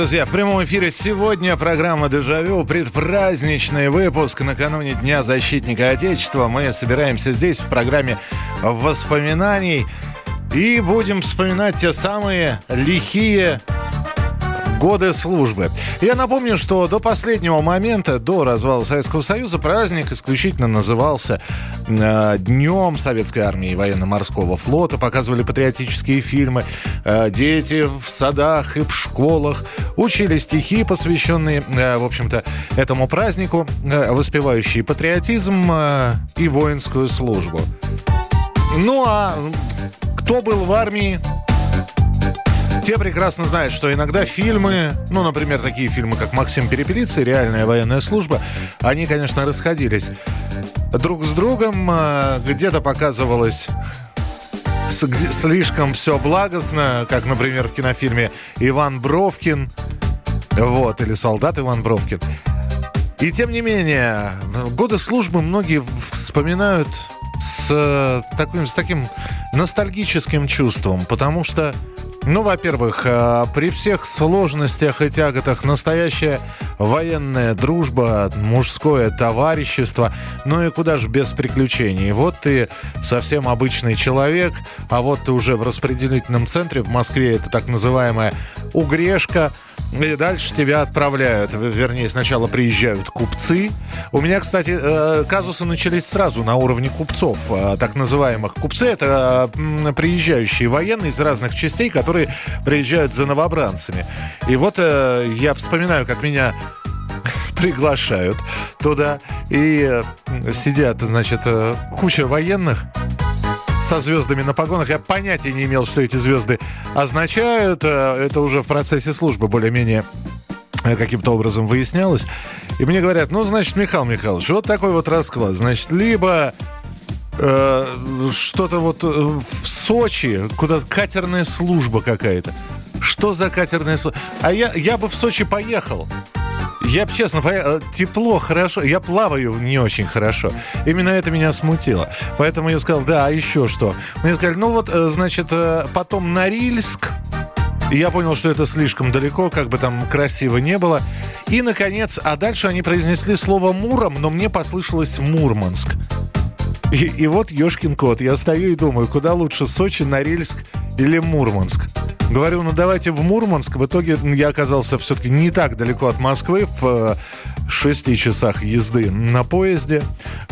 друзья, в прямом эфире сегодня программа «Дежавю», предпраздничный выпуск накануне Дня защитника Отечества. Мы собираемся здесь в программе воспоминаний и будем вспоминать те самые лихие годы службы. Я напомню, что до последнего момента, до развала Советского Союза, праздник исключительно назывался э, Днем Советской Армии и Военно-Морского флота. Показывали патриотические фильмы. Э, дети в садах и в школах учили стихи, посвященные, э, в общем-то, этому празднику, э, воспевающие патриотизм э, и воинскую службу. Ну а кто был в армии, те прекрасно знают, что иногда фильмы, ну, например, такие фильмы, как «Максим Перепелица» и «Реальная военная служба», они, конечно, расходились друг с другом. а, Где-то показывалось слишком все благостно, как, например, в кинофильме «Иван Бровкин», вот, или «Солдат Иван Бровкин». И тем не менее, годы службы многие вспоминают с, таким, с таким ностальгическим чувством, потому что, ну, во-первых, э, при всех сложностях и тяготах настоящая военная дружба, мужское товарищество, ну и куда же без приключений. Вот ты совсем обычный человек, а вот ты уже в распределительном центре в Москве, это так называемая угрешка, и дальше тебя отправляют. Вернее, сначала приезжают купцы. У меня, кстати, э, казусы начались сразу на уровне купцов, э, так называемых. Купцы — это приезжающие военные из разных частей, которые приезжают за новобранцами. И вот э, я вспоминаю, как меня приглашают туда. И сидят, значит, куча военных со звездами на погонах. Я понятия не имел, что эти звезды означают. Э, Это уже в процессе службы более-менее э, каким-то образом выяснялось. И мне говорят, ну, значит, Михаил Михайлович, вот такой вот расклад. Значит, либо э, что-то вот э, в Сочи, куда-то катерная служба какая-то. Что за катерная служба? А я, я бы в Сочи поехал. Я честно, поехал. тепло, хорошо. Я плаваю не очень хорошо. Именно это меня смутило. Поэтому я сказал, да, а еще что? Мне сказали, ну вот, э, значит, э, потом Норильск. И я понял, что это слишком далеко, как бы там красиво не было. И, наконец, а дальше они произнесли слово «Муром», но мне послышалось «Мурманск». И, и вот ешкин кот. Я стою и думаю, куда лучше Сочи, Норильск или Мурманск. Говорю, ну давайте в Мурманск. В итоге я оказался все-таки не так далеко от Москвы, в э, шести часах езды на поезде.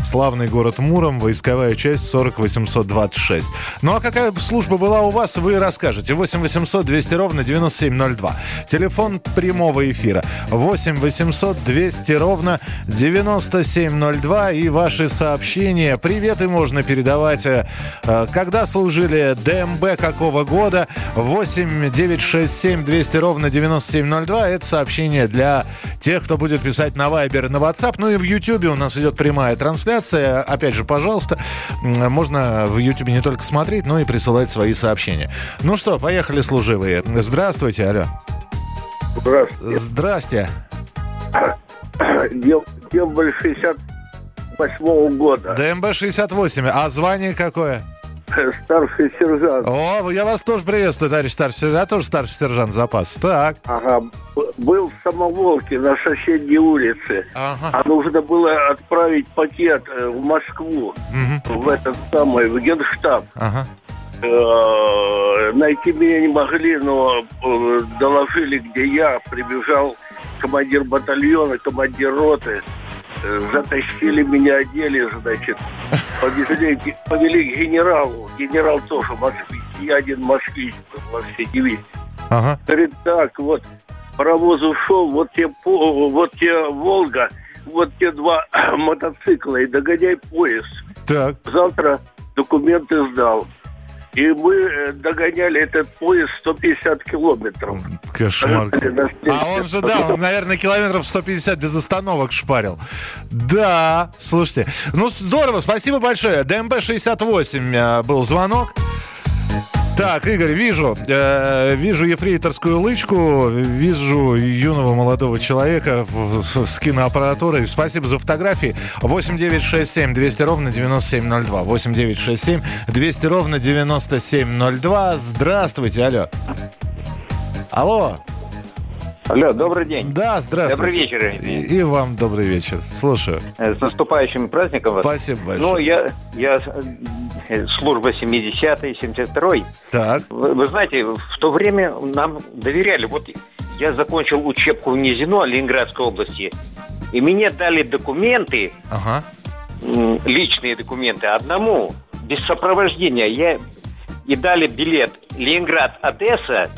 Славный город Муром, войсковая часть 40826. Ну а какая служба была у вас, вы расскажете. 8 800 200 ровно 9702. Телефон прямого эфира. 8 800 200 ровно 9702. И ваши сообщения. Приветы можно передавать. э, э, Когда служили ДМБ какого года? 8 967 200 ровно 9702. Это сообщение для тех, кто будет писать на Viber, на WhatsApp. Ну и в YouTube у нас идет прямая трансляция. Опять же, пожалуйста, можно в YouTube не только смотреть, но и присылать свои сообщения. Ну что, поехали, служивые. Здравствуйте, алло. Здравствуйте. Здрасте. Дем- Дембель 68 года. ДМБ-68. А звание какое? Старший сержант. О, я вас тоже приветствую, товарищ старший сержант. Я тоже старший сержант запас. Так. Ага. Был в Самоволке на соседней улице. Ага. А нужно было отправить пакет э, в Москву, Мгм. в этот самый, в Генштаб. Ага. Э, Найти меня не могли, но э, доложили, где я. Прибежал командир батальона, командир роты. Затащили меня, одели, значит, повезли, повели к генералу. Генерал тоже москвич. Я один москвич был во всей дивизии. Ага. Говорит, так, вот паровоз ушел, вот тебе, вот тебе Волга, вот те два мотоцикла и догоняй поезд. Так. Завтра документы сдал. И мы э, догоняли этот поезд 150 километров. Кошмар. А он же, да, он, наверное, километров 150 без остановок шпарил. Да, слушайте. Ну, здорово, спасибо большое. ДМБ-68 э, был звонок. Так, Игорь, вижу, э, вижу ефрейторскую лычку, вижу юного молодого человека в, в, с киноаппаратурой. Спасибо за фотографии. 8967 200 ровно 9702. 8967 200 ровно 9702. Здравствуйте, алло. Алло. Алло, добрый день. Да, здравствуйте. Добрый вечер. И, и вам добрый вечер. Слушаю. Э, с наступающим праздником вас. Спасибо большое. Ну, я, я э, служба 70-й, 72-й. Так. Вы, вы знаете, в то время нам доверяли. Вот я закончил учебку в Низино, Ленинградской области, и мне дали документы, ага. личные документы, одному, без сопровождения. Я, и дали билет Ленинград-Одесса,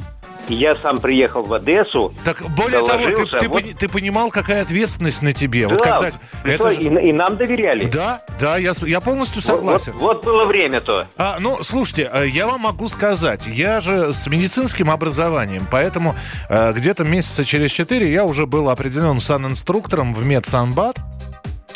я сам приехал в Одессу. Так более того, ты, ты, вот... ты понимал, какая ответственность на тебе. Да, вот когда... это же... и, и нам доверяли. Да, да, я, я полностью согласен. Вот, вот, вот было время-то. А, ну, слушайте, э, я вам могу сказать, я же с медицинским образованием, поэтому э, где-то месяца через четыре я уже был определен санинструктором в медсанбат.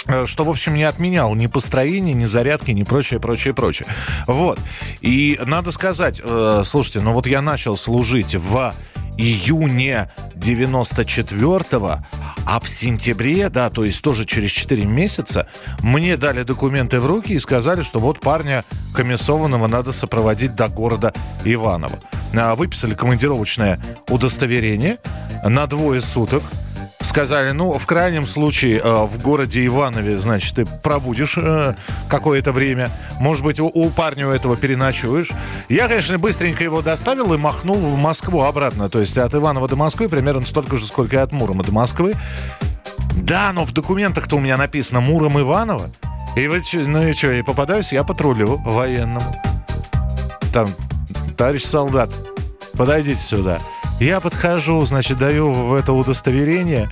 Э, что, в общем, не отменял ни построение, ни зарядки, ни прочее, прочее, прочее. Вот. И надо сказать, э, слушайте, ну вот я начал служить в июне 94-го, а в сентябре, да, то есть тоже через 4 месяца, мне дали документы в руки и сказали, что вот парня комиссованного надо сопроводить до города Иваново. А, выписали командировочное удостоверение на двое суток сказали, ну, в крайнем случае, э, в городе Иванове, значит, ты пробудешь э, какое-то время. Может быть, у, у парня этого переночуешь. Я, конечно, быстренько его доставил и махнул в Москву обратно. То есть от Иванова до Москвы примерно столько же, сколько и от Мурома до Москвы. Да, но в документах-то у меня написано Муром Иванова. И вот, ну и что, и попадаюсь я патрулю военному. Там, товарищ солдат, подойдите сюда. Я подхожу, значит, даю в это удостоверение.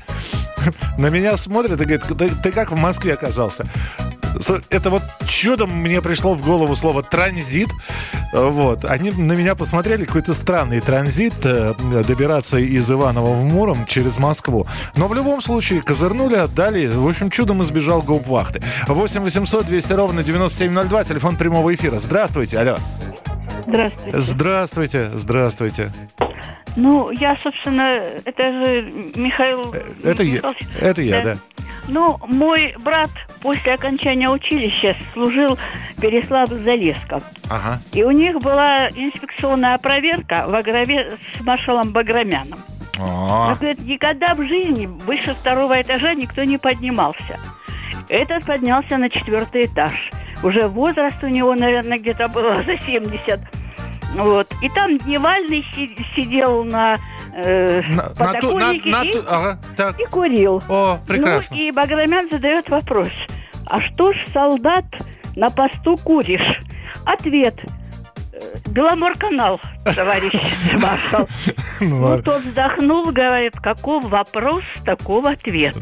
На меня смотрят и говорят, ты, ты как в Москве оказался? Это вот чудом мне пришло в голову слово транзит. Вот. Они на меня посмотрели, какой-то странный транзит, э, добираться из Иванова в Муром через Москву. Но в любом случае козырнули, отдали. В общем, чудом избежал гауптвахты. 8 800 200 ровно 9702, телефон прямого эфира. Здравствуйте, алло. Здравствуйте. Здравствуйте, здравствуйте. Ну, я, собственно, это же Михаил... Э, это я, это я, да. да. Ну, мой брат после окончания училища служил Переславль-Залесском. Ага. И у них была инспекционная проверка в Агрове с маршалом Баграмяном. А-а-а. Он говорит, никогда в жизни выше второго этажа никто не поднимался. Этот поднялся на четвертый этаж. Уже возраст у него, наверное, где-то было за 70. Вот. И там Дневальный сидел на э, на, на, и, ага, так. и курил. О, прекрасно. Ну, и Баграмян задает вопрос. А что ж, солдат, на посту куришь? Ответ. Беломорканал, товарищ маршал. Ну, тот вздохнул, говорит, каков вопрос, такого ответ.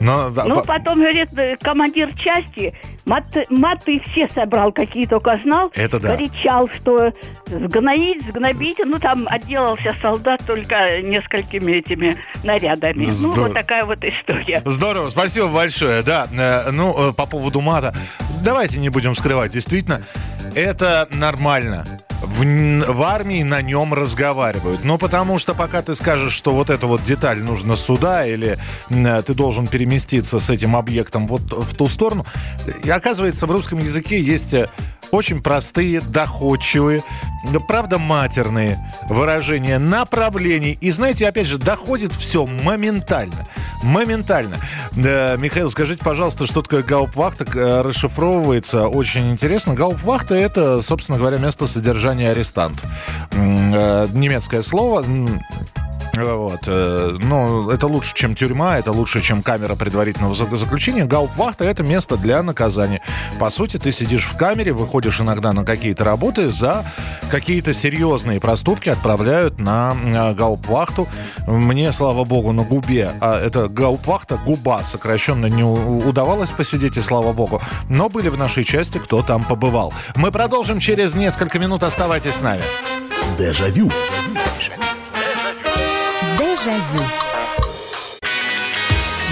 Ну, потом, говорит, командир части маты, все собрал, какие только знал. Это да. Кричал, что сгноить, сгнобить. Ну, там отделался солдат только несколькими этими нарядами. Ну, вот такая вот история. Здорово, спасибо большое. Да, э, ну, э, по поводу мата. Давайте не будем скрывать. Действительно, это нормально. В, в армии на нем разговаривают. Но потому что пока ты скажешь, что вот эта вот деталь нужна сюда, или э, ты должен переместиться с этим объектом вот в ту сторону, и оказывается, в русском языке есть э, очень простые, доходчивые, правда матерные выражения направлений. И знаете, опять же, доходит все моментально. Моментально. Да, Михаил, скажите, пожалуйста, что такое гаупвахта? Э, расшифровывается очень интересно. Гаупвахта – это, собственно говоря, место содержания арестантов. Э, немецкое слово Вот. Ну, это лучше, чем тюрьма, это лучше, чем камера предварительного заключения. Гауптвахта – это место для наказания. По сути, ты сидишь в камере, выходишь иногда на какие-то работы, за какие-то серьезные проступки отправляют на э, гауптвахту. Мне, слава богу, на губе, а это гауптвахта, губа сокращенно не удавалось посидеть, и слава богу. Но были в нашей части, кто там побывал. Мы продолжим через несколько минут. Оставайтесь с нами. Дежавю. Дежавю.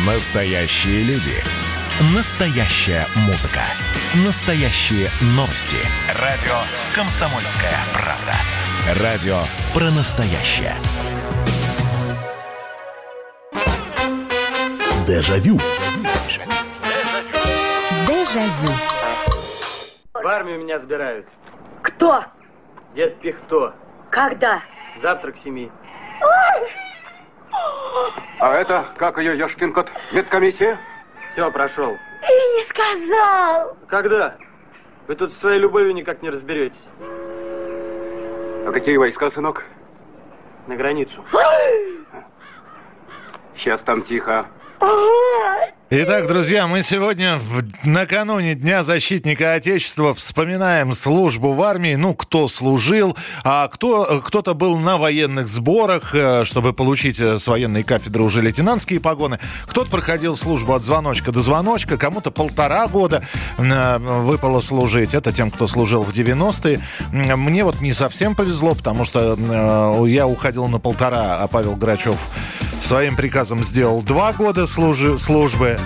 Настоящие люди. Настоящая музыка. Настоящие новости. Радио «Комсомольская правда». Радио про настоящее. Дежавю. Дежавю. В армию меня забирают. Кто? Дед Пихто. Когда? Завтра к семи. А это, как ее, Ёшкин кот, медкомиссия? Все, прошел. Ты не сказал. Когда? Вы тут своей любовью никак не разберетесь. А какие войска, сынок? На границу. Сейчас там тихо. Итак, друзья, мы сегодня в, накануне Дня защитника Отечества вспоминаем службу в армии. Ну, кто служил, а кто, кто-то был на военных сборах, э, чтобы получить э, с военной кафедры уже лейтенантские погоны. Кто-то проходил службу от звоночка до звоночка, кому-то полтора года э, выпало служить. Это тем, кто служил в 90-е. Мне вот не совсем повезло, потому что я уходил на полтора, а Павел Грачев своим приказом сделал два года служи, службы.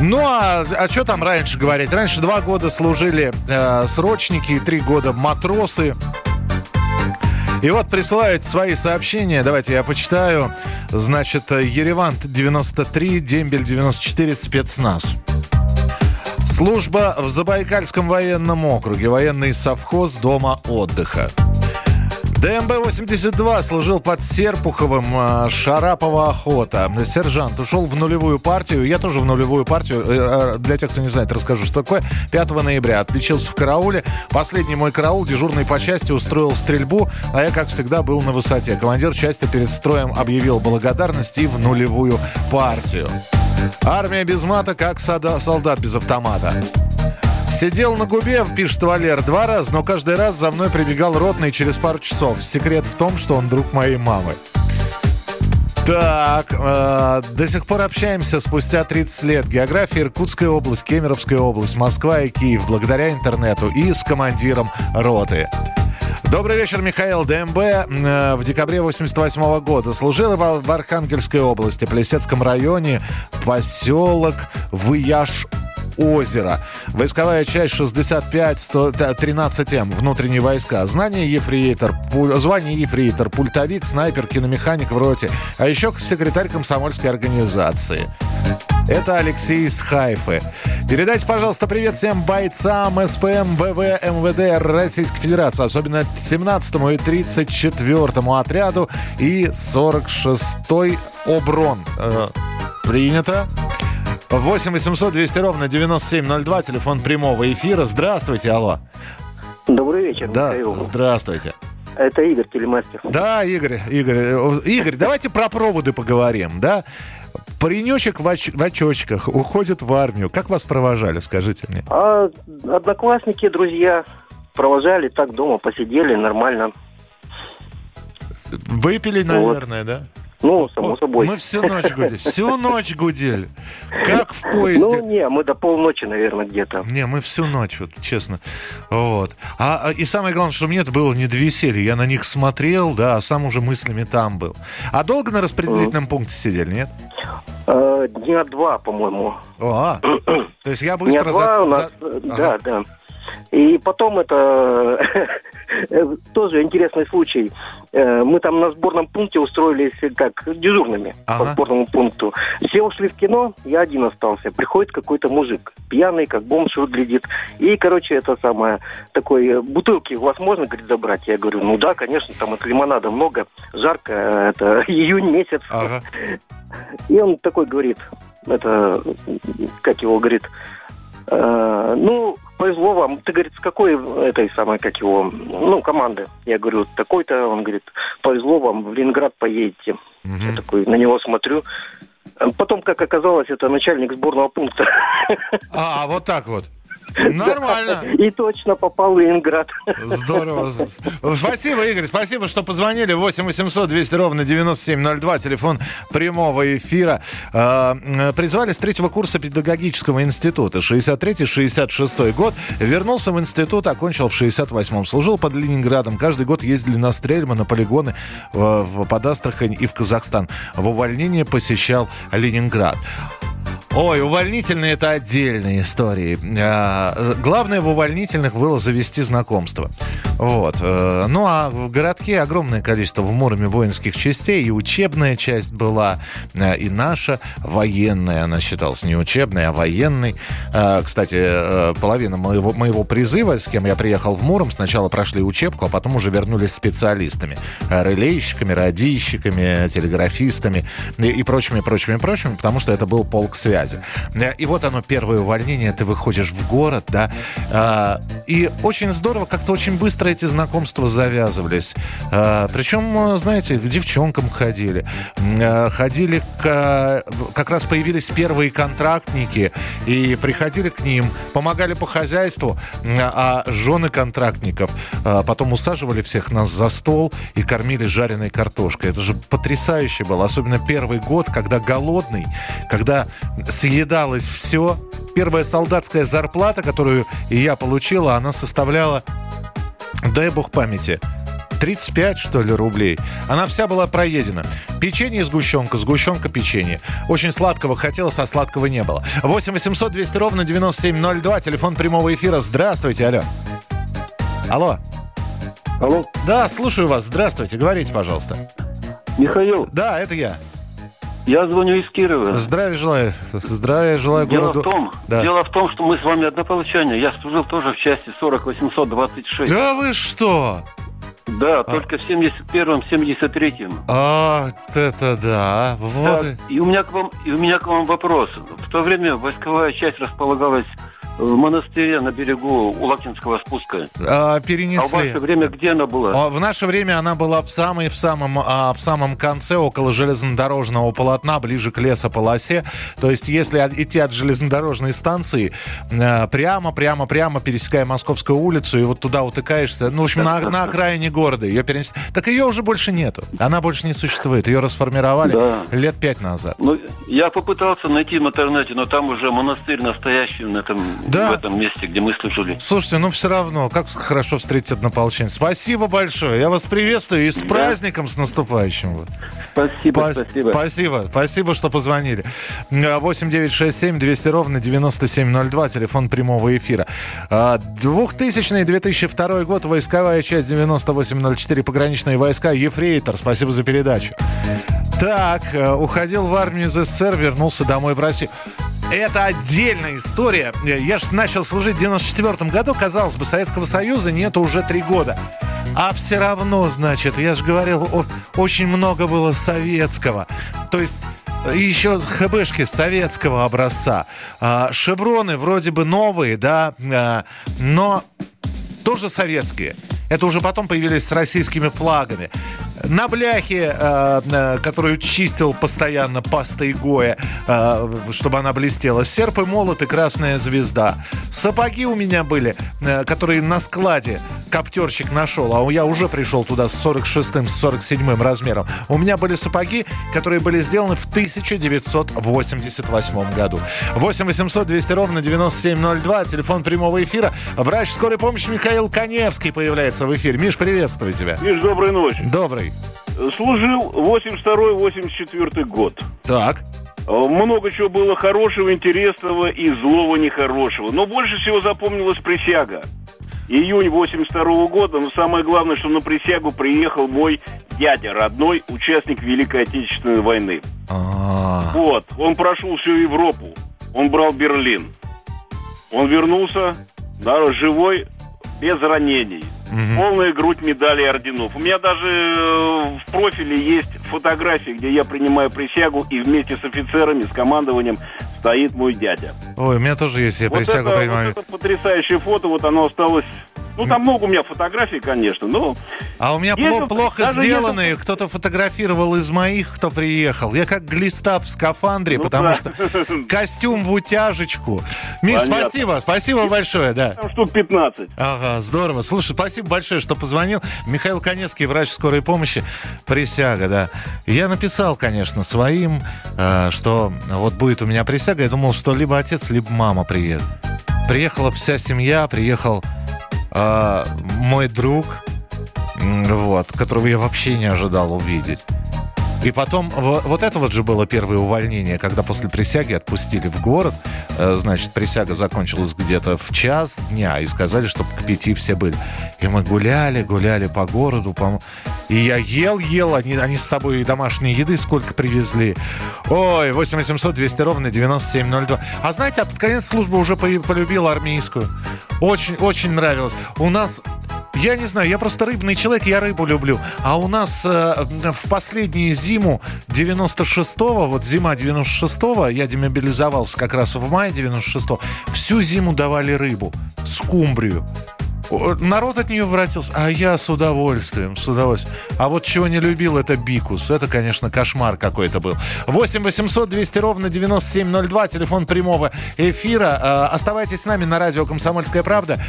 Ну, а, а что там раньше говорить? Раньше два года служили э, срочники, три года матросы. И вот присылают свои сообщения. Давайте я почитаю. Значит, Ереван 93, Дембель 94, спецназ. Служба в Забайкальском военном округе. Военный совхоз Дома отдыха. ДМБ-82 служил под Серпуховым, а, Шарапова охота. Сержант ушел в нулевую партию. Я тоже в нулевую партию. Э, э, для тех, кто не знает, расскажу, что такое. 5 ноября отличился в карауле. Последний мой караул, дежурный по части, устроил стрельбу, а я, как всегда, был на высоте. Командир части перед строем объявил благодарность и в нулевую партию. Армия без мата, как солдат без автомата. Сидел на губе, пишет Валер, два раза, но каждый раз за мной прибегал ротный через пару часов. Секрет в том, что он друг моей мамы. Так, э, до сих пор общаемся спустя 30 лет. География Иркутская область, Кемеровская область, Москва и Киев, благодаря интернету и с командиром роты. Добрый вечер, Михаил ДМБ. Э, в декабре 88 года служил в Архангельской области, Плесецком районе, поселок Выяж озера. Войсковая часть 65-113М. Внутренние войска. Знание ефрейтор, пуль... звание ефрейтор, пультовик, снайпер, киномеханик в роте. А еще секретарь комсомольской организации. Это Алексей из Хайфы. Передайте, пожалуйста, привет всем бойцам СПМ, ВВ, МВД Российской Федерации, особенно 17-му и 34-му отряду и 46-й ОБРОН. Э, принято. 8 800 200 ровно 9702, телефон прямого эфира. Здравствуйте, алло. Добрый вечер, Да, Михаил. здравствуйте. Это Игорь, телемастер. Да, Игорь, Игорь, э, Игорь, давайте про проводы поговорим, да? Паренечек в, оч- в очочках уходит в армию. Как вас провожали, скажите мне? А одноклассники, друзья провожали так дома, посидели нормально. Выпили, наверное, да? Ну, само О, собой. Мы всю ночь гудели. Всю ночь гудели. Как в Ну, поезде. не, мы до полночи, наверное, где-то. Не, мы всю ночь, вот, честно. Вот. А, а- и самое главное, что мне это было не до веселья. Я на них смотрел, да, а сам уже мыслями там был. А долго на распределительном пункте сидели, нет? Э, дня два, по-моему. О, а. То есть я Дня быстро... два за- у нас, за- Ага. да, да. И потом это э, тоже интересный случай. Э, Мы там на сборном пункте устроились э, как дежурными Ага. по сборному пункту. Все ушли в кино, я один остался. Приходит какой-то мужик, пьяный, как бомж выглядит. И, короче, это самое, такой, э, бутылки у вас можно, говорит, забрать? Я говорю, ну да, конечно, там это лимонада много, жарко, э, это июнь месяц. Ага. И он такой говорит, это, как его говорит, э, ну, повезло вам. Ты, говорит, с какой этой самой, как его, ну, команды? Я говорю, такой-то. Он говорит, повезло вам, в Ленинград поедете. Я такой на него смотрю. Потом, как оказалось, это начальник сборного пункта. А, вот так вот. Нормально. И точно попал в Ленинград. Здорово. Спасибо, Игорь. Спасибо, что позвонили. 8 800 200 ровно 9702. Телефон прямого эфира. А, призвали с третьего курса педагогического института. 63-66 год. Вернулся в институт, окончил в 68-м. Служил под Ленинградом. Каждый год ездили на стрельбы, на полигоны в, под Астрахань и в Казахстан. В увольнение посещал Ленинград. Ой, увольнительные это отдельные истории. А, главное в увольнительных было завести знакомство. Вот. Э, ну а в городке огромное количество в Муроме воинских частей. И учебная часть была, э, и наша военная. Она считалась не учебной, а военной. Э, кстати, половина моего, моего призыва, с кем я приехал в Муром, сначала прошли учебку, а потом уже вернулись специалистами. Релейщиками, радийщиками, телеграфистами и прочими, прочими, прочими, потому что это был полк связи связи. Э, и вот оно, первое увольнение, ты выходишь в город, да, а, и очень здорово, как-то очень быстро эти знакомства завязывались. А, причем, знаете, к девчонкам ходили. Ходили, к, как раз появились первые контрактники, и приходили к ним, помогали по хозяйству, а жены контрактников потом усаживали всех нас за стол и кормили жареной картошкой. Это же потрясающе было, особенно первый год, когда голодный, когда съедалось все. Первая солдатская зарплата, которую я получила, она составляла, дай бог памяти, 35, что ли, рублей. Она вся была проедена. Печенье и сгущенка, сгущенка, печенье. Очень сладкого хотелось, а сладкого не было. 8 800 200 ровно 9702, телефон прямого эфира. Здравствуйте, алло. Алло. Алло. Да, слушаю вас. Здравствуйте, говорите, пожалуйста. Михаил. Да, это я. Я звоню из Кирова. Здравия желаю. Здравия желаю дело городу. В том, да. Дело в том, что мы с вами однополчане. Я служил тоже в части 40826. Да вы что? Да, а. только в 71-м, 73-м. А, это да. Вот. Да, и у меня к вам, и у меня к вам вопрос. В то время войсковая часть располагалась в монастыре на берегу у Лакинского спуска. А, перенесли. А в ваше время где она была? В наше время она была в самой в самом а, в самом конце около железнодорожного полотна, ближе к лесополосе. То есть, если идти от железнодорожной станции а, прямо, прямо, прямо пересекая Московскую улицу и вот туда утыкаешься, ну в общем на, на окраине города ее перенесли. Так ее уже больше нету. Она больше не существует. Ее расформировали да. лет пять назад. Ну я попытался найти в интернете, но там уже монастырь настоящий на этом да. в этом месте, где мы служили. Слушайте, ну все равно, как хорошо встретить однополченец. Спасибо большое. Я вас приветствую и с да. праздником, с наступающим. Спасибо, Пас- спасибо. Спасибо, спасибо, что позвонили. 8 9 6 7 200 ровно 9702, телефон прямого эфира. 2000-2002 а, год, войсковая часть 9804, пограничные войска, Ефрейтор, спасибо за передачу. Так, э, уходил в армию из СССР, вернулся домой в Россию. Это отдельная история. Я же начал служить в 94 году. Казалось бы, Советского Союза нету уже три года. А все равно, значит, я же говорил, очень много было советского. То есть еще ХБшки советского образца. А, шевроны вроде бы новые, да, но тоже советские. Это уже потом появились с российскими флагами. На бляхе, э, э, которую чистил постоянно пастой Гоя, э, чтобы она блестела. Серп и молот и красная звезда. Сапоги у меня были, э, которые на складе коптерщик нашел, а я уже пришел туда с 46-м, с 47-м размером. У меня были сапоги, которые были сделаны в 1988 году. 8 800 200 ровно 9702, телефон прямого эфира. Врач скорой помощи Михаил Коневский появляется в эфире. Миш, приветствую тебя. Миш, доброй ночи. Добрый. Служил 82-84 год. Так. Много чего было хорошего, интересного и злого нехорошего. Но больше всего запомнилась присяга. Июнь 82 -го года, но самое главное, что на присягу приехал мой дядя, родной участник Великой Отечественной войны. А-а-а. Вот, он прошел всю Европу, он брал Берлин. Он вернулся, да, живой, без ранений. Угу. Полная грудь медалей и орденов. У меня даже э, в профиле есть фотографии, где я принимаю присягу, и вместе с офицерами, с командованием стоит мой дядя. Ой, у меня тоже есть, я Вот присягу это, принимаю. вот это потрясающее фото, вот оно осталось... Ну, там много у меня фотографий, конечно, но... А у меня Ездил- пло- плохо сделанные. Кто-то фотографировал из моих, кто приехал. Я как глиста в скафандре, Ну потому да. что костюм в утяжечку. Миш, Понятно. спасибо. Спасибо большое, да. Там штук 15. Ага, здорово. Слушай, спасибо большое, что позвонил. Михаил Конецкий, врач скорой помощи. Присяга, да. Я написал, конечно, своим, э, что вот будет у меня присяга. Я думал, что либо отец, либо мама приедет. Приехала вся семья, приехал э, мой друг, вот, которого я вообще не ожидал увидеть. И потом, во- вот это вот же было первое увольнение, когда после присяги отпустили в город. Э, Значит, присяга закончилась где-то в час дня, и сказали, чтобы к пяти все были. И мы гуляли, гуляли по городу. по- И я ел, ел, они, они с собой и домашней еды сколько привезли. Ой, 8 800 200 ровно 9702. А знаете, а под конец службы уже по- полюбил армейскую. Очень, очень нравилось. У нас я не знаю, я просто рыбный человек, я рыбу люблю. А у нас э, в последнюю зиму 96-го, вот зима 96-го, я демобилизовался как раз в мае 96-го, всю зиму давали рыбу, скумбрию. Народ от нее воротился, а я с удовольствием, с удовольствием. А вот чего не любил, это бикус. Это, конечно, кошмар какой-то был. 8 800 200 ровно 9702, телефон прямого эфира. Э, Оставайтесь с нами на радио «Комсомольская правда».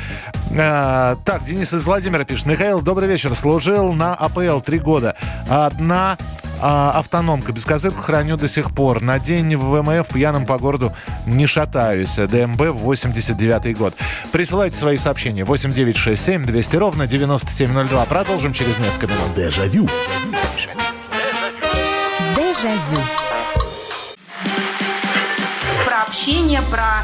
Э, Так, Денис из Владимира пишет. Михаил, добрый вечер. Служил на АПЛ три года. Одна а, автономка. Без козырку храню до сих пор. На день в ВМФ пьяным по городу не шатаюсь. ДМБ 89 год. Присылайте свои сообщения. 8967 200 ровно 9702. Продолжим через несколько минут. Дежавю. Дежавю. Про общение, про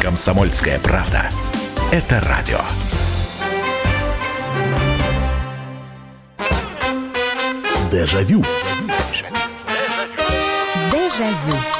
Комсомольская правда. Это радио. Дежавю. Дежавю.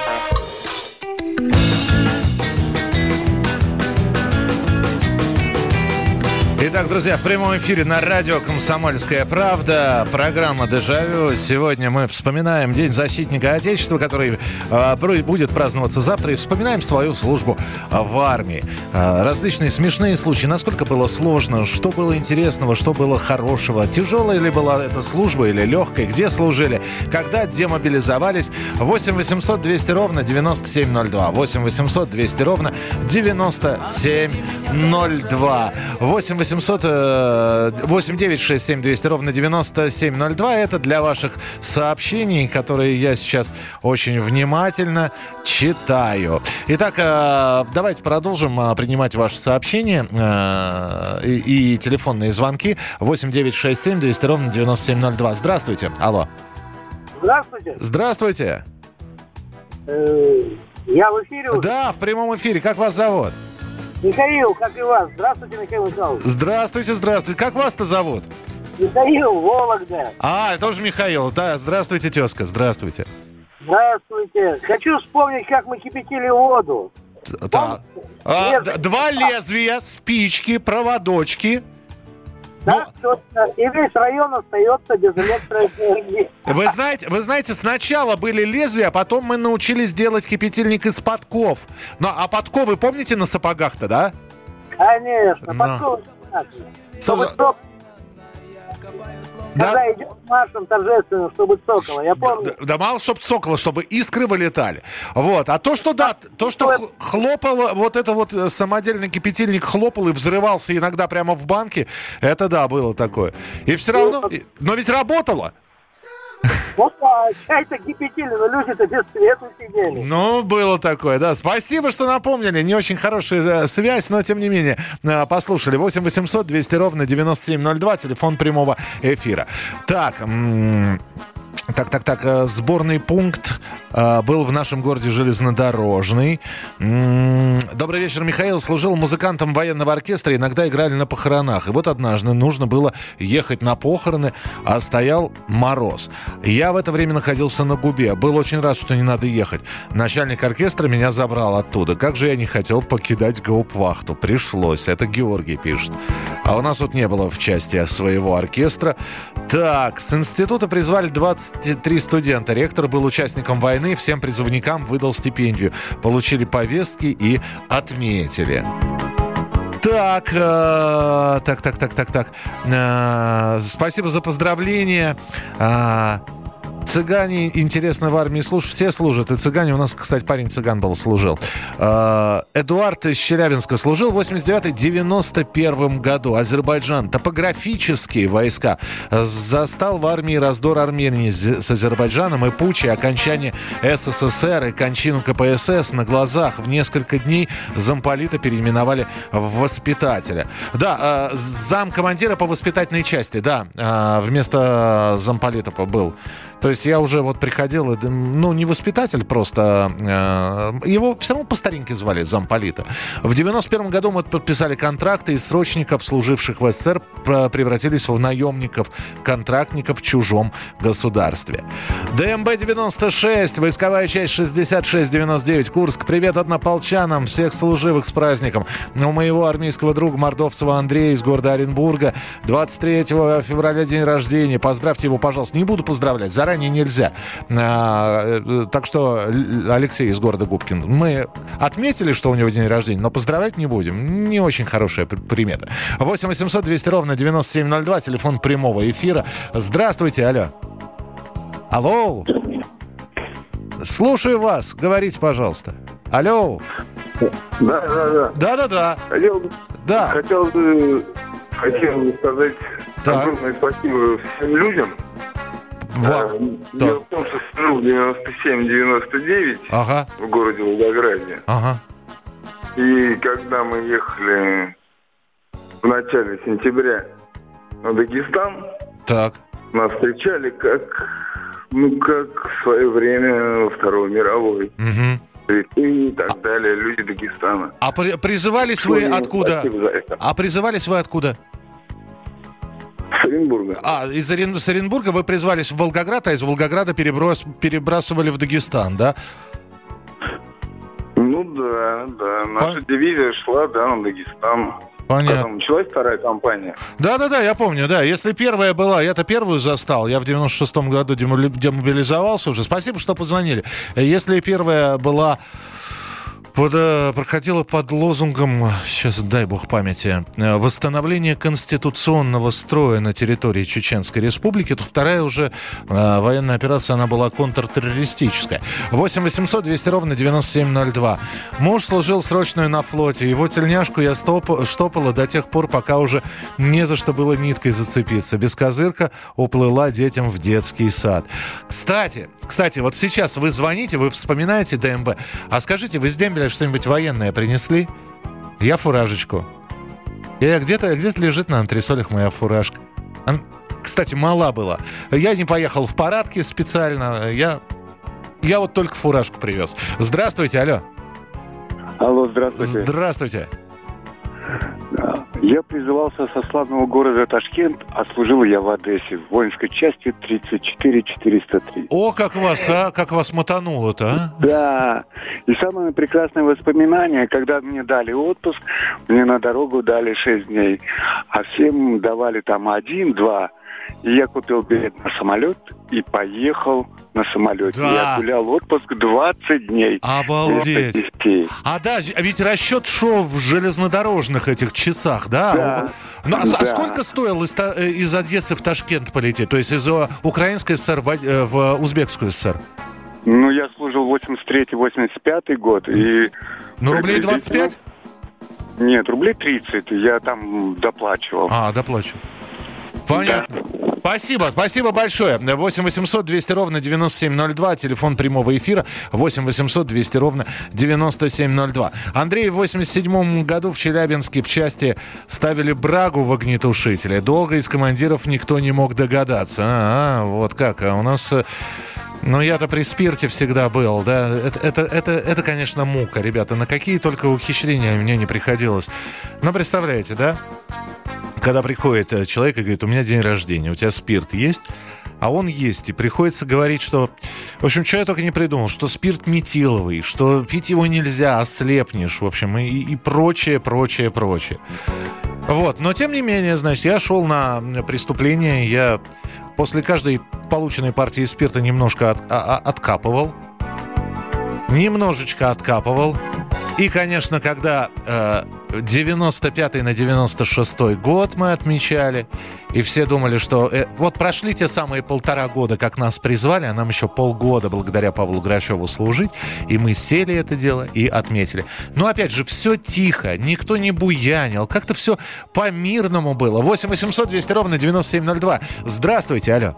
Итак, друзья, в прямом эфире на радио «Комсомольская правда» программа «Дежавю». Сегодня мы вспоминаем День защитника Отечества, который э, будет праздноваться завтра, и вспоминаем свою службу в армии. Э, различные смешные случаи, насколько было сложно, что было интересного, что было хорошего, тяжелая ли была эта служба или легкая, где служили, когда демобилизовались. 8 800 200 ровно 9702. 8 800 200 ровно 9702. 8 800 э, 8 9 6 7 200 ровно 9702. Это для ваших сообщений, которые я сейчас очень внимательно читаю. Итак, э, давайте продолжим э, принимать ваши сообщения э, и, и телефонные звонки. 8 9 6 7 200 ровно 9702. Здравствуйте. Алло. Здравствуйте. Здравствуйте. Я в эфире. Да, в прямом эфире. Как вас зовут? Михаил, как и вас. Здравствуйте, Михаил Михайлович. Здравствуйте, здравствуйте. Как вас-то зовут? Михаил, Вологда. А, это тоже Михаил. Да, здравствуйте, тезка. Здравствуйте. Здравствуйте. Хочу вспомнить, как мы кипятили воду. Да. А, два лезвия, спички, проводочки. Так, точно. И весь район остается без электроэнергии. Вы знаете, вы знаете, сначала были лезвия, а потом мы научились делать кипятильник из подков. Ну, а подковы помните на сапогах-то, да? Конечно, Но. подковы понятно. Со- Чтобы Когда идет маршем торжественно, чтобы цокало. Я помню. Да мало, чтобы цокало, чтобы искры вылетали. Вот. А то, что да, то, что хлопало, вот это вот э, самодельный кипятильник хлопал и взрывался иногда прямо в банке, это да, было такое. И все равно, и- но ведь работало. Вот, а чай-то кипятили, но люди-то без света сидели. Ну, было такое, да. Спасибо, что напомнили. Не очень хорошая э, связь, но тем не менее э, послушали. 8 800 200 ровно 9702, телефон прямого эфира. Так, м, Так, так, так. э, Сборный пункт э, был в нашем городе железнодорожный. Добрый вечер, Михаил. Служил музыкантом военного оркестра. Иногда играли на похоронах. И вот однажды нужно было ехать на похороны, а стоял мороз. Я в это время находился на губе. Был очень рад, что не надо ехать. Начальник оркестра меня забрал оттуда. Как же я не хотел покидать гауптвахту. Пришлось. Это Георгий пишет. А у нас вот не было в части своего оркестра. Так, с института призвали 23 студента. Ректор был участником войны, всем призывникам выдал стипендию. Получили повестки и отметили. Так, э, так, так, так, так, так. Э, спасибо за поздравления. А, Цыгане, интересно, в армии служат. Все служат. И цыгане, у нас, кстати, парень цыган был, служил. Э, Эдуард из Челябинска служил в 89-91 году. Азербайджан. Топографические войска. Застал в армии раздор Армении с Азербайджаном и пучи, окончание СССР и кончину КПСС на глазах. В несколько дней замполита переименовали в воспитателя. Да, э, зам командира по воспитательной части, да, э, вместо замполита был. То есть я уже вот приходил, ну, не воспитатель просто, э, его все равно по старинке звали замполита. В 91 году мы подписали контракты, и срочников, служивших в СССР, пр- превратились в наемников, контрактников в чужом государстве. ДМБ-96, войсковая часть 6699, Курск. Привет однополчанам, всех служивых с праздником. У моего армейского друга Мордовцева Андрея из города Оренбурга 23 февраля день рождения. Поздравьте его, пожалуйста. Не буду поздравлять, заранее нельзя. А, э, так что, Алексей из города Губкин, мы отметили, что у него день рождения, но поздравлять не будем. Не очень хорошая пр- примета. 8 800 200 ровно 9702, телефон прямого эфира. Здравствуйте, алло. Алло. Слушаю вас. Говорите, пожалуйста. Алло. Да, да, да. Да-да-да. Хотел, Да. хотел бы, хотел бы сказать огромное спасибо всем людям. Э, Дело в том, что служил 97-99 Ага. в городе Волгограде. Ага. И когда мы ехали в начале сентября на Дагестан, Так. нас встречали как, ну, как в свое время во Второй мировой. Мгм. И так далее, люди Дагестана. А при- призывались вы откуда? А призывались вы откуда? Оренбурга. А, из Орен- с Оренбурга вы призвались в Волгоград, а из Волгограда переброс- перебрасывали в Дагестан, да? Ну да, да. Наша дивизия шла, да, на Дагестан. Понятно. Когда началась вторая кампания. Да-да-да, я помню, да. Если первая была, я-то первую застал. Я в 96-м году демобилизовался уже. Спасибо, что позвонили. Если первая была под, э, проходила под лозунгом, сейчас дай бог памяти, э, восстановление конституционного строя на территории Чеченской Республики, то вторая уже э, военная операция, она была контртеррористическая. 8 800 200 ровно 9702. Муж служил срочную на флоте. Его тельняшку я стоп, штопала до тех пор, пока уже не за что было ниткой зацепиться. Бескозырка уплыла детям в детский сад. Кстати, кстати, вот сейчас вы звоните, вы вспоминаете ДМБ. А скажите, вы с дембеля что-нибудь военное принесли? Я фуражечку. Я где-то где лежит на антресолях моя фуражка. Ан- Кстати, мала была. Я не поехал в парадке специально. Я, я вот только фуражку привез. Здравствуйте, алло. Алло, здравствуйте. Здравствуйте. Я призывался со славного города Ташкент, а служил я в Одессе в воинской части 34-403. О, как вас, а? Как вас мотануло-то, а? Да. И самое прекрасное воспоминание, когда мне дали отпуск, мне на дорогу дали 6 дней, а всем давали там один-два. И я купил билет на самолет и поехал на самолете. Да. Я гулял отпуск 20 дней. Обалдеть. А да, ведь расчет шел в железнодорожных этих часах, да? Да. Ну, а, а Да. сколько стоило из, э, из Одессы в Ташкент полететь? То есть из э, Украинской ССР в, э, в Узбекскую ССР? Ну, я служил 83-85 год. И Ну, рублей 25? Нет, рублей 30. Я там доплачивал. А, доплачу. Понятно. Спасибо, спасибо большое. 8 800 200 ровно 9702, телефон прямого эфира 8 800 200 ровно 9702. Андрей в 87 году в Челябинске в части ставили брагу в огнетушителе. Долго из командиров никто не мог догадаться. А, вот как. А у нас... э, ну, я-то при спирте всегда был, да. Это, это, это, это, конечно, мука, ребята. На какие только ухищрения мне не приходилось. Но представляете, да? Когда приходит э, человек и говорит, у меня день рождения, у тебя спирт есть? А он есть, и приходится говорить, что... В общем, что я только не придумал, что спирт метиловый, что пить его нельзя, ослепнешь, в общем, и, и прочее, прочее, прочее. Вот, но тем не менее, значит, я шел на преступление, я после каждой полученной партии спирта немножко от- а- а- откапывал, немножечко откапывал. И, конечно, когда э, 95 на 96 год мы отмечали, и все думали, что э, вот прошли те самые полтора года, как нас призвали, а нам еще полгода благодаря Павлу Грачеву служить, и мы сели это дело и отметили. Но, опять же, все тихо, никто не буянил, как-то все по-мирному было. 8 800 200 ровно 9702. Здравствуйте, алло.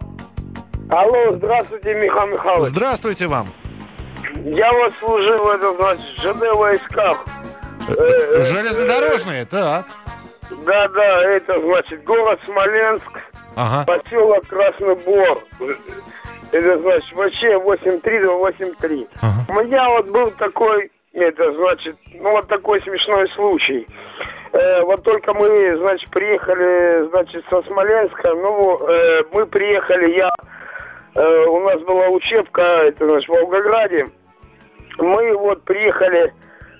Алло, здравствуйте, Михаил Михайлович. Здравствуйте вам. Я вот служил в этом, значит, ЖД войсках. Э, Железнодорожные, так. Да, да, это, значит, город Смоленск, Ага. поселок Красный Бор. Это, значит, вообще 83-83. У меня вот был такой, это, значит, ну, вот такой смешной случай. Э, вот только мы, значит, приехали, значит, со Смоленска, ну, э, мы приехали, я, э, у нас была учебка, это, значит, в Волгограде. Мы вот приехали,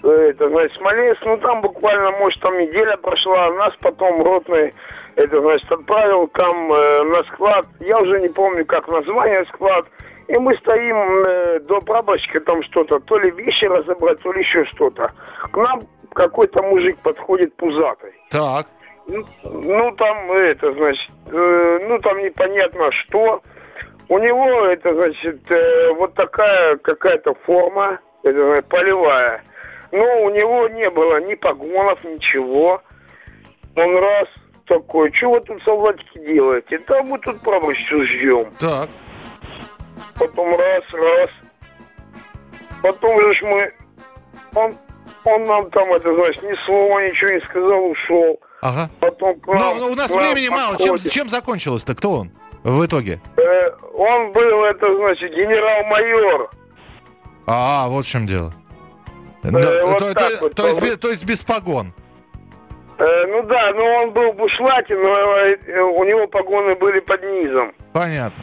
э, это, значит, Смоленск, ну, там буквально, может, там неделя прошла, нас потом ротный, это, значит, отправил там э, на склад, я уже не помню, как название склад, и мы стоим э, до прапорщика там что-то, то ли вещи разобрать, то ли еще что-то. К нам какой-то мужик подходит пузатый. Так. Ну, ну, там, это, значит, э, ну, там непонятно что. У него, это, значит, э, вот такая какая-то форма, это, значит, полевая. Но у него не было ни погонов, ничего. Он раз такой, что вы тут, солдатики, делаете? Да мы тут прапорщицу ждем. Так. Потом раз, раз. Потом же мы... Он, он нам там, это, значит, ни слова ничего не сказал, ушел. Ага. Потом к нам- Но, но у нас к времени мало. Чем, чем закончилось-то? Кто он в итоге? Э, он был, это, значит, генерал-майор. А, вот в чем дело. Э, Да, вот то, так то- вот, то есть, вот. бе- то есть без погон. Э, ну да, но он был в бушлате, но э, у него погоны были под низом. Понятно.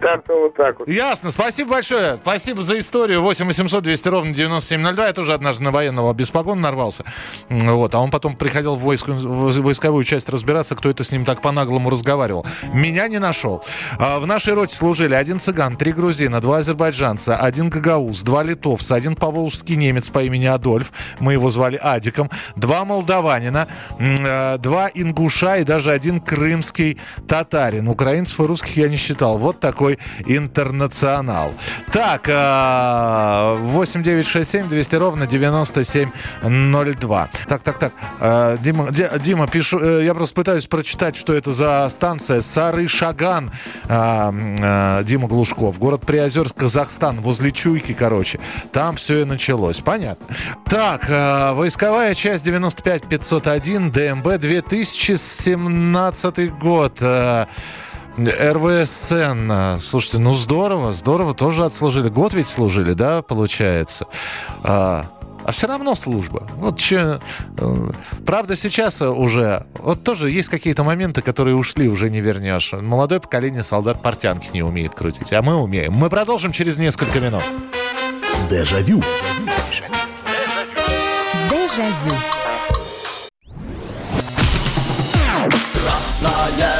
Так-то вот так вот. Ясно. Спасибо большое. Спасибо за историю. 8 800 200 ровно 9702. Я тоже однажды на военного без погон нарвался. Вот. А он потом приходил в, войску- в войсковую часть разбираться, кто это с ним так по-наглому разговаривал. Меня не нашел. А, В нашей роте служили один цыган, три грузина, два азербайджанца, один гагауз, два литовца, один поволжский немец по имени Адольф. Мы его звали Адиком. Два молдаванина, э, два ингуша и даже один крымский татарин. Украинцев и русских я не считал. Вот такой интернационал. Так, э, 8967 200 ровно 9702. Так, так, так. Э, Дима, Ди- Дима, пишу, э, я просто пытаюсь прочитать, что это за станция. Сары Шаган. Э, э, Дима Глушков. Город Приозерск, Казахстан. Возле Чуйки, короче. Там все и началось. Понятно. Так, э, войсковая часть 95501, ДМБ 2017 год. РВСН. Слушайте, ну здорово, здорово, тоже отслужили. Год ведь служили, да, получается? А, а все равно служба. Вот че, э, правда, сейчас уже, вот тоже есть какие-то моменты, которые ушли, уже не вернешь. Молодое поколение солдат портянки не умеет крутить, а мы умеем. Мы продолжим через несколько минут. Дежавю. Дежавю. Красное на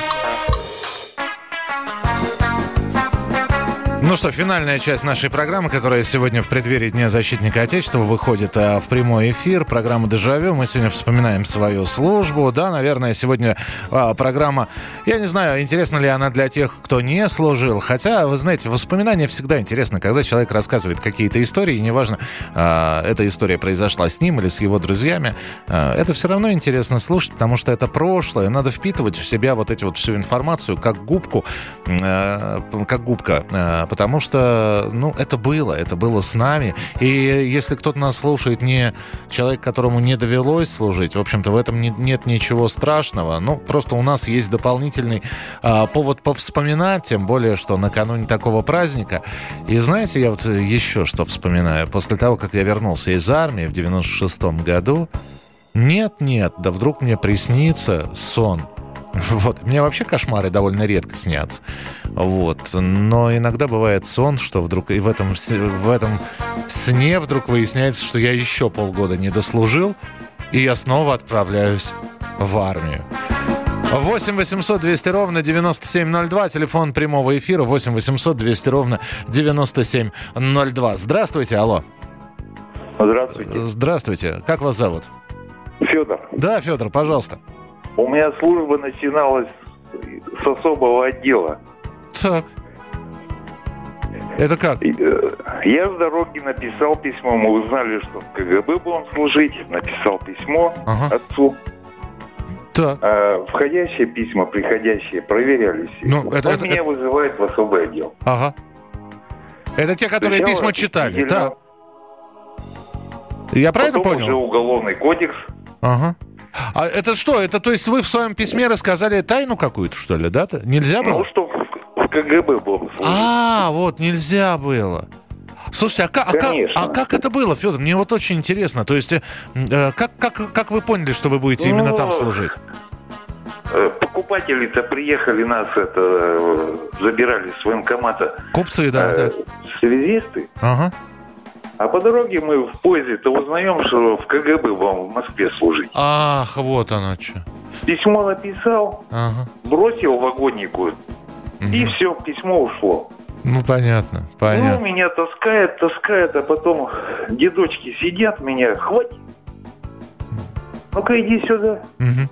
Ну что, финальная часть нашей программы, которая сегодня в преддверии Дня защитника Отечества выходит а, в прямой эфир. Программа «Дежавю». Мы сегодня вспоминаем свою службу. Да, наверное, сегодня а, программа... Я не знаю, интересна ли она для тех, кто не служил. Хотя, вы знаете, воспоминания всегда интересны, когда человек рассказывает какие-то истории. И неважно, а, эта история произошла с ним или с его друзьями. А, это все равно интересно слушать, потому что это прошлое. Надо впитывать в себя вот эти вот всю информацию, как губку, а, как губка. А, потому что, ну, это было, это было с нами. И если кто-то нас слушает, не человек, которому не довелось служить, в общем-то, в этом не, нет ничего страшного. Ну, просто у нас есть дополнительный а, повод повспоминать, тем более, что накануне такого праздника. И знаете, я вот еще что вспоминаю. После того, как я вернулся из армии в 96-м году, нет-нет, да вдруг мне приснится сон – вот. Мне вообще кошмары довольно редко снятся. Вот. Но иногда бывает сон, что вдруг и в этом, в этом сне вдруг выясняется, что я еще полгода не дослужил, и я снова отправляюсь в армию. 8 800 200 ровно 9702. Телефон прямого эфира 8 800 200 ровно 9702. Здравствуйте, алло. Здравствуйте. Здравствуйте. Как вас зовут? Федор. Да, Федор, пожалуйста. У меня служба начиналась с особого отдела. Так. Это как? Я с дороги написал письмо. Мы узнали, что в КГБ будем служить. Написал письмо ага. отцу. Так. А входящие письма, приходящие, проверялись. Ну, это, Он это, меня это... вызывает в особый отдел. Ага. Это те, которые Сначала письма читали, да? Я правильно Потом понял? уже уголовный кодекс. Ага. А это что? Это то есть вы в своем письме рассказали тайну какую-то, что ли, да? Нельзя было? Ну, что в, КГБ служить. А, вот, нельзя было. Слушайте, а как, а, как, а как это было, Федор? Мне вот очень интересно. То есть, э, э, как, как, как вы поняли, что вы будете именно Ну, там служить? Э, Покупатели-то приехали нас, это, э, забирали с военкомата Купцы, да, э, да. связисты. Ага. А по дороге мы в поезде-то узнаем, что в КГБ вам в Москве служить. Ах, вот оно что. Письмо написал, Ага. бросил вагоннику, и все, письмо ушло. Ну, понятно, Ну, понятно. меня таскает, таскает, а потом дедочки сидят, меня, хватит. Ну-ка, иди сюда. Мгм.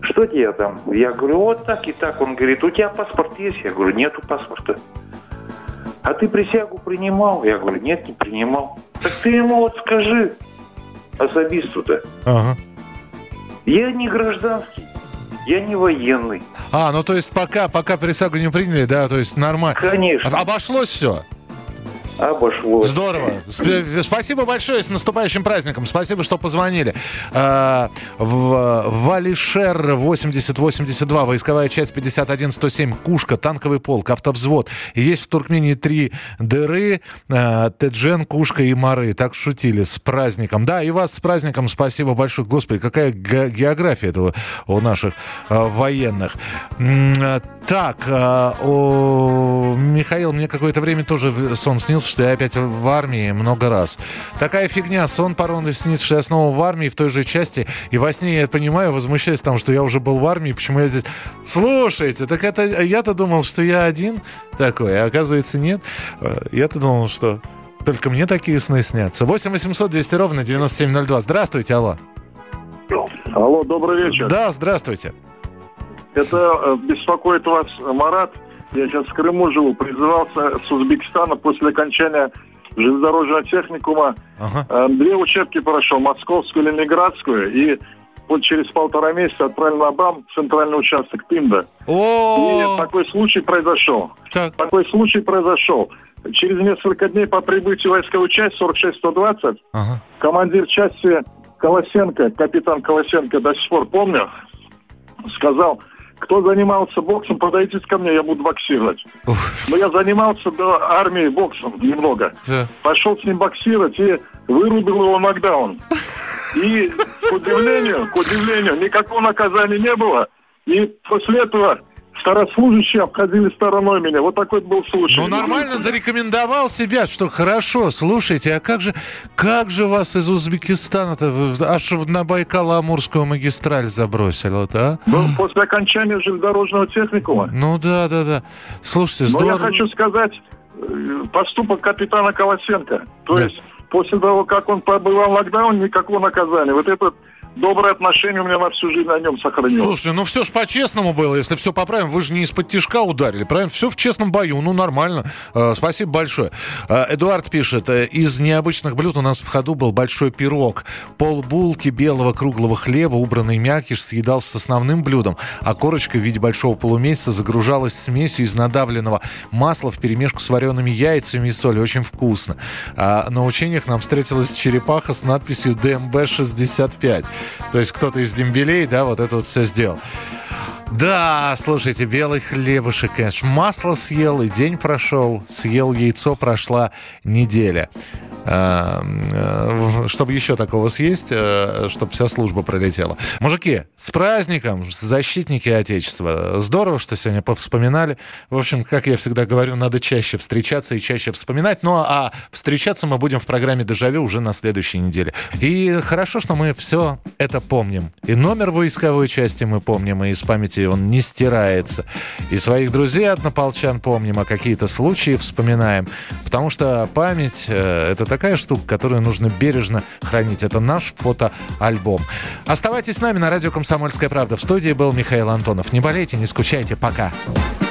Что тебе там? Я говорю, вот так и так. Он говорит, у тебя паспорт есть? Я говорю, нету паспорта. А ты присягу принимал? Я говорю, нет, не принимал. Так ты ему вот скажи, особисту-то. Ага. Я не гражданский, я не военный. А, ну то есть пока, пока присягу не приняли, да, то есть нормально. Конечно. Обошлось все. Обошлось. Здорово. Сп- Спасибо большое, с наступающим праздником. Спасибо, что позвонили. А, В Валишер 8082, войсковая часть 51107, Кушка, танковый полк, автовзвод. Есть в Туркмении три дыры, а, Теджен, Кушка и Мары. Так шутили. С праздником. Да, и вас с праздником. Спасибо большое. Господи, какая ге- география этого у наших а, военных. Так, а, о, Михаил, мне какое-то время тоже сон снился, что я опять в армии много раз. Такая фигня, сон порой снится, что я снова в армии, в той же части, и во сне я понимаю, возмущаюсь там, что я уже был в армии, почему я здесь... Слушайте, так это я-то думал, что я один такой, а оказывается нет. Э, Я-то думал, что только мне такие сны снятся. 8 800 200 ровно 9702. Здравствуйте, алло. Алло, добрый вечер. Да, здравствуйте. Это э, беспокоит вас Марат. Я сейчас в Крыму живу. Призывался с Узбекистана после окончания железнодорожного техникума. Э, Две учебки прошел, московскую и ленинградскую. И вот через полтора месяца отправил на БАМ центральный участок Тында. И такой случай произошел. Такой случай произошел. Через несколько дней по прибытию в войсковую часть 46-120 командир части Колосенко, капитан Колосенко, до сих пор помню, сказал, кто занимался боксом, подойдите ко мне, я буду боксировать. Но я занимался до армии боксом немного. Да. Пошел с ним боксировать и вырубил его нокдаун. И, к удивлению, к удивлению, никакого наказания не было. И после этого старослужащие обходили стороной меня. Вот такой был случай. Ну, нормально зарекомендовал себя, что хорошо. Слушайте, а как же, как же вас из Узбекистана-то аж на Байкало-Амурскую магистраль забросило-то, а? Ну, после окончания железнодорожного техникума. Ну да, да, да. Слушайте, Но я здорово. хочу сказать, э, поступок капитана Колосенко. То есть, после того, как он побывал в локдаун, никакого наказания. Вот это доброе отношение у меня на всю жизнь о нем сохранилось. Слушайте, ну все ж по-честному было, если все поправим. Вы же не из-под тишка ударили, правильно? Все в честном бою, ну нормально. Э, спасибо большое. Э, Эдуард пишет, э, из необычных блюд у нас в ходу был большой пирог. Пол булки белого круглого хлеба, убранный мякиш, съедал с основным блюдом, а корочка в виде большого полумесяца загружалась смесью из надавленного масла в перемешку с вареными яйцами и солью. Очень вкусно. А на учениях нам встретилась черепаха с надписью ДМБ-65. То есть кто-то из дембелей, да, вот это вот все сделал. Да, слушайте, белый хлебушек, конечно. Масло съел, и день прошел. Съел яйцо, прошла неделя. А, э, Чтобы еще такого съесть, чтобы вся служба пролетела. Мужики, с праздником, защитники Отечества. Здорово, что сегодня повспоминали. В общем, как я всегда говорю, надо чаще встречаться и чаще вспоминать. Ну, а встречаться мы будем в программе «Дежавю» уже на следующей неделе. И хорошо, что мы все это помним. И номер войсковой части мы помним, и из памяти он не стирается. И своих друзей однополчан помним, а какие-то случаи вспоминаем. Потому что память э, — это такая штука, которую нужно бережно хранить. Это наш фотоальбом. Оставайтесь с нами на радио «Комсомольская правда». В студии был Михаил Антонов. Не болейте, не скучайте. Пока. Не